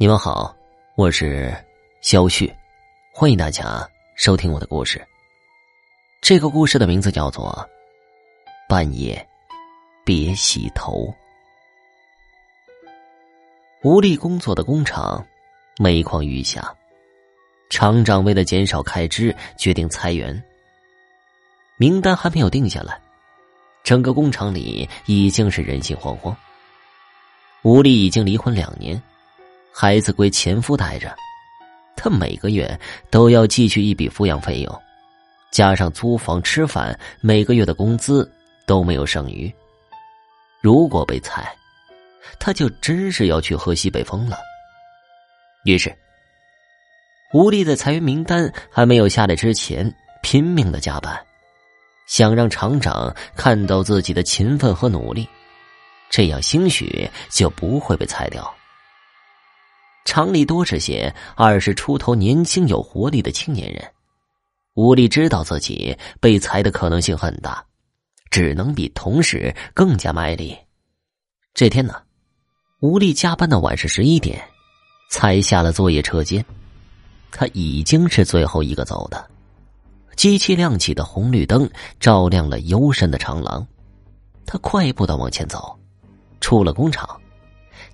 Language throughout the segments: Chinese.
你们好，我是肖旭，欢迎大家收听我的故事。这个故事的名字叫做《半夜别洗头》。吴力工作的工厂每况愈下，厂长为了减少开支，决定裁员。名单还没有定下来，整个工厂里已经是人心惶惶。吴力已经离婚两年。孩子归前夫带着，他每个月都要寄去一笔抚养费用，加上租房、吃饭，每个月的工资都没有剩余。如果被裁，他就真是要去喝西北风了。于是，吴丽在裁员名单还没有下来之前，拼命的加班，想让厂长看到自己的勤奋和努力，这样兴许就不会被裁掉。厂里多是些二十出头、年轻有活力的青年人。吴力知道自己被裁的可能性很大，只能比同事更加卖力。这天呢，吴力加班到晚上十一点，才下了作业车间。他已经是最后一个走的。机器亮起的红绿灯照亮了幽深的长廊。他快步的往前走，出了工厂。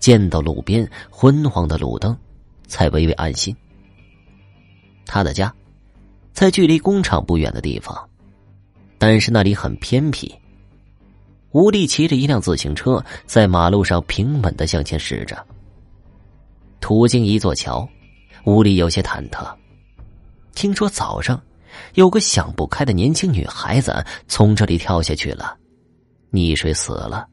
见到路边昏黄的路灯，才微微安心。他的家在距离工厂不远的地方，但是那里很偏僻。吴力骑着一辆自行车在马路上平稳的向前驶着。途经一座桥，吴力有些忐忑。听说早上有个想不开的年轻女孩子从这里跳下去了，溺水死了。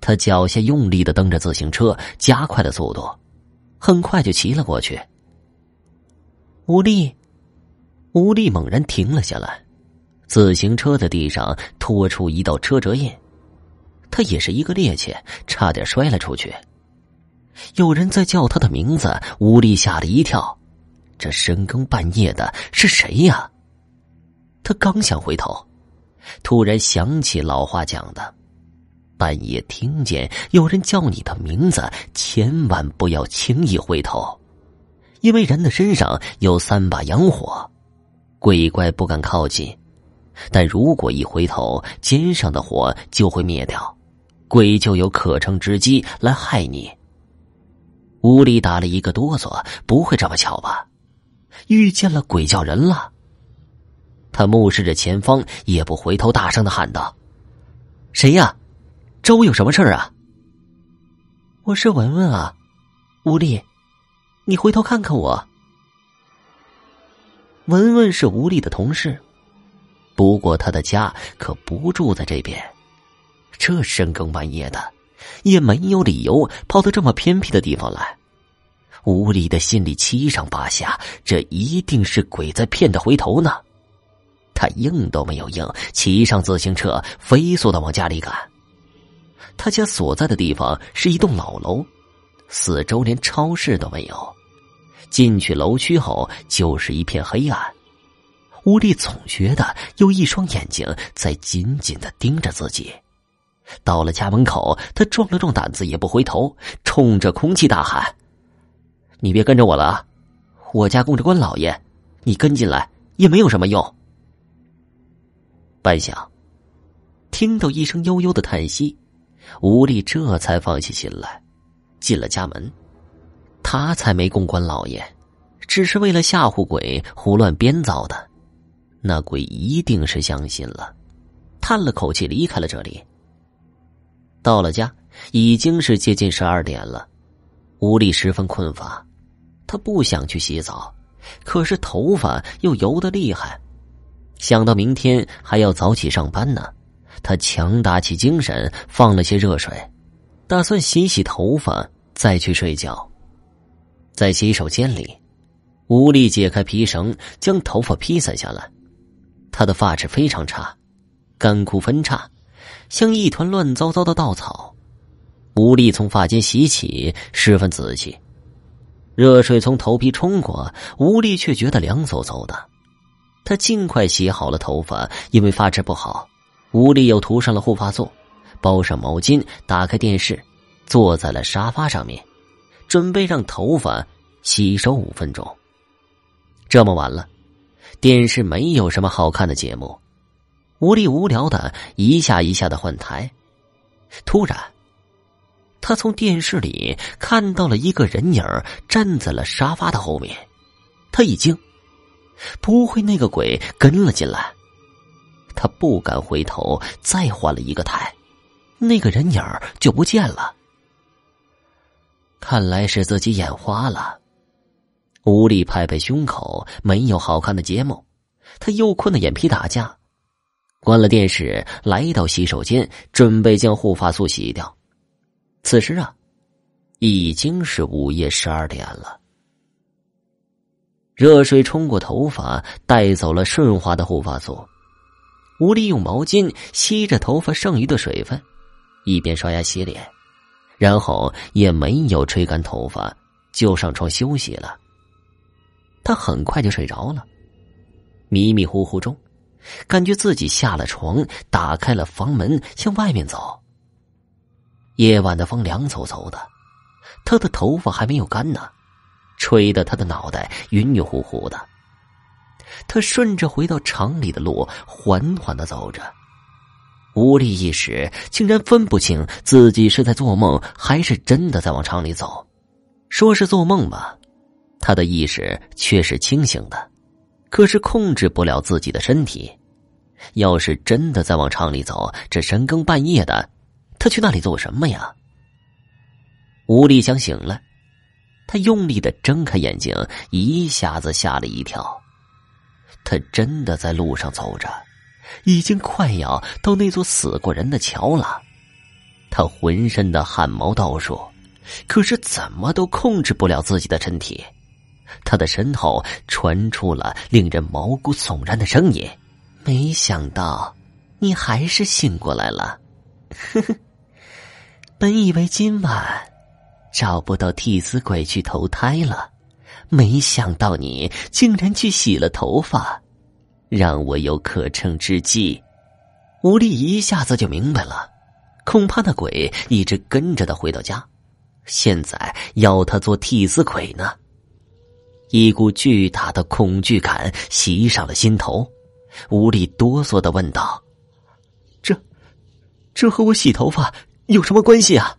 他脚下用力的蹬着自行车，加快了速度，很快就骑了过去。吴力，吴力猛然停了下来，自行车在地上拖出一道车辙印，他也是一个趔趄，差点摔了出去。有人在叫他的名字，吴力吓了一跳，这深更半夜的是谁呀？他刚想回头，突然想起老话讲的。半夜听见有人叫你的名字，千万不要轻易回头，因为人的身上有三把阳火，鬼怪不敢靠近。但如果一回头，肩上的火就会灭掉，鬼就有可乘之机来害你。屋里打了一个哆嗦，不会这么巧吧？遇见了鬼叫人了。他目视着前方，也不回头，大声的喊道：“谁呀？”周围有什么事儿啊？我是文文啊，吴力，你回头看看我。文文是吴力的同事，不过他的家可不住在这边，这深更半夜的，也没有理由跑到这么偏僻的地方来。吴力的心里七上八下，这一定是鬼在骗他回头呢。他应都没有应，骑上自行车，飞速的往家里赶。他家所在的地方是一栋老楼，四周连超市都没有。进去楼区后，就是一片黑暗。吴丽总觉得有一双眼睛在紧紧的盯着自己。到了家门口，他壮了壮胆子，也不回头，冲着空气大喊：“你别跟着我了！我家供着关老爷，你跟进来也没有什么用。”半晌，听到一声悠悠的叹息。吴力这才放下心来，进了家门。他才没供关老爷，只是为了吓唬鬼胡乱编造的。那鬼一定是相信了，叹了口气离开了这里。到了家，已经是接近十二点了。吴力十分困乏，他不想去洗澡，可是头发又油得厉害。想到明天还要早起上班呢。他强打起精神，放了些热水，打算洗洗头发再去睡觉。在洗手间里，吴力解开皮绳，将头发披散下来。他的发质非常差，干枯分叉，像一团乱糟糟的稻草。吴力从发间洗起，十分仔细。热水从头皮冲过，吴力却觉得凉飕飕的。他尽快洗好了头发，因为发质不好。吴力又涂上了护发素，包上毛巾，打开电视，坐在了沙发上面，准备让头发吸收五分钟。这么晚了，电视没有什么好看的节目，无力无聊的一下一下的换台。突然，他从电视里看到了一个人影站在了沙发的后面，他一惊，不会那个鬼跟了进来？他不敢回头，再换了一个台，那个人影就不见了。看来是自己眼花了，无力拍拍胸口，没有好看的节目，他又困得眼皮打架，关了电视，来到洗手间，准备将护发素洗掉。此时啊，已经是午夜十二点了。热水冲过头发，带走了顺滑的护发素。吴丽用毛巾吸着头发剩余的水分，一边刷牙洗脸，然后也没有吹干头发，就上床休息了。他很快就睡着了，迷迷糊糊中，感觉自己下了床，打开了房门，向外面走。夜晚的风凉飕飕的，他的头发还没有干呢，吹得他的脑袋晕晕乎乎的。他顺着回到厂里的路缓缓的走着，无力一时竟然分不清自己是在做梦还是真的在往厂里走。说是做梦吧，他的意识却是清醒的，可是控制不了自己的身体。要是真的在往厂里走，这深更半夜的，他去那里做什么呀？无力想醒了，他用力的睁开眼睛，一下子吓了一跳。他真的在路上走着，已经快要到那座死过人的桥了。他浑身的汗毛倒竖，可是怎么都控制不了自己的身体。他的身后传出了令人毛骨悚然的声音：“没想到你还是醒过来了。呵呵，本以为今晚找不到替死鬼去投胎了。”没想到你竟然去洗了头发，让我有可乘之机。吴丽一下子就明白了，恐怕那鬼一直跟着他回到家，现在要他做替死鬼呢。一股巨大的恐惧感袭上了心头，吴丽哆嗦的问道：“这，这和我洗头发有什么关系啊？”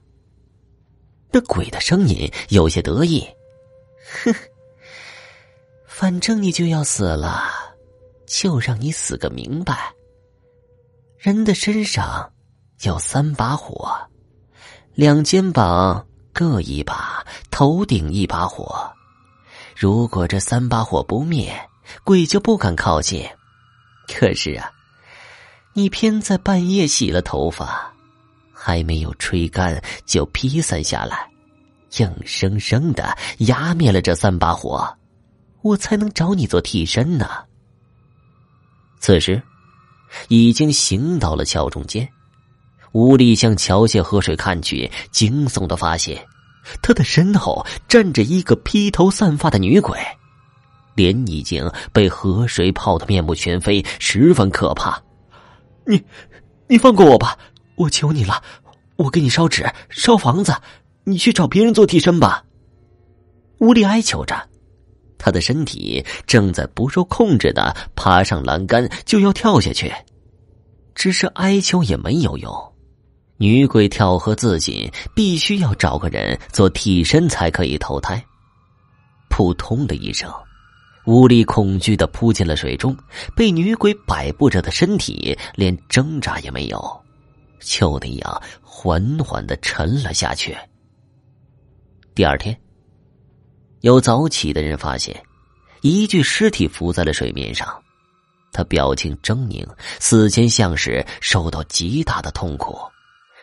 那鬼的声音有些得意，哼。反正你就要死了，就让你死个明白。人的身上有三把火，两肩膀各一把，头顶一把火。如果这三把火不灭，鬼就不敢靠近。可是啊，你偏在半夜洗了头发，还没有吹干就披散下来，硬生生的压灭了这三把火。我才能找你做替身呢。此时，已经行到了桥中间，吴力向桥下河水看去，惊悚的发现，他的身后站着一个披头散发的女鬼，脸已经被河水泡得面目全非，十分可怕。你，你放过我吧，我求你了，我给你烧纸、烧房子，你去找别人做替身吧。吴力哀求着。他的身体正在不受控制的爬上栏杆，就要跳下去，只是哀求也没有用。女鬼跳河自尽，必须要找个人做替身才可以投胎。扑通的一声，无力恐惧的扑进了水中，被女鬼摆布着的身体连挣扎也没有，就那样缓缓的沉了下去。第二天。有早起的人发现，一具尸体浮在了水面上，他表情狰狞，死前像是受到极大的痛苦，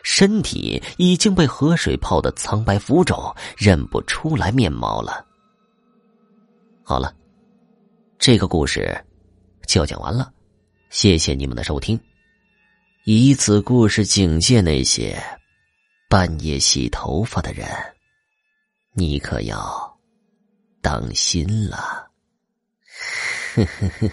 身体已经被河水泡得苍白浮肿，认不出来面貌了。好了，这个故事就讲完了，谢谢你们的收听。以此故事警戒那些半夜洗头发的人，你可要。当心了，呵呵呵。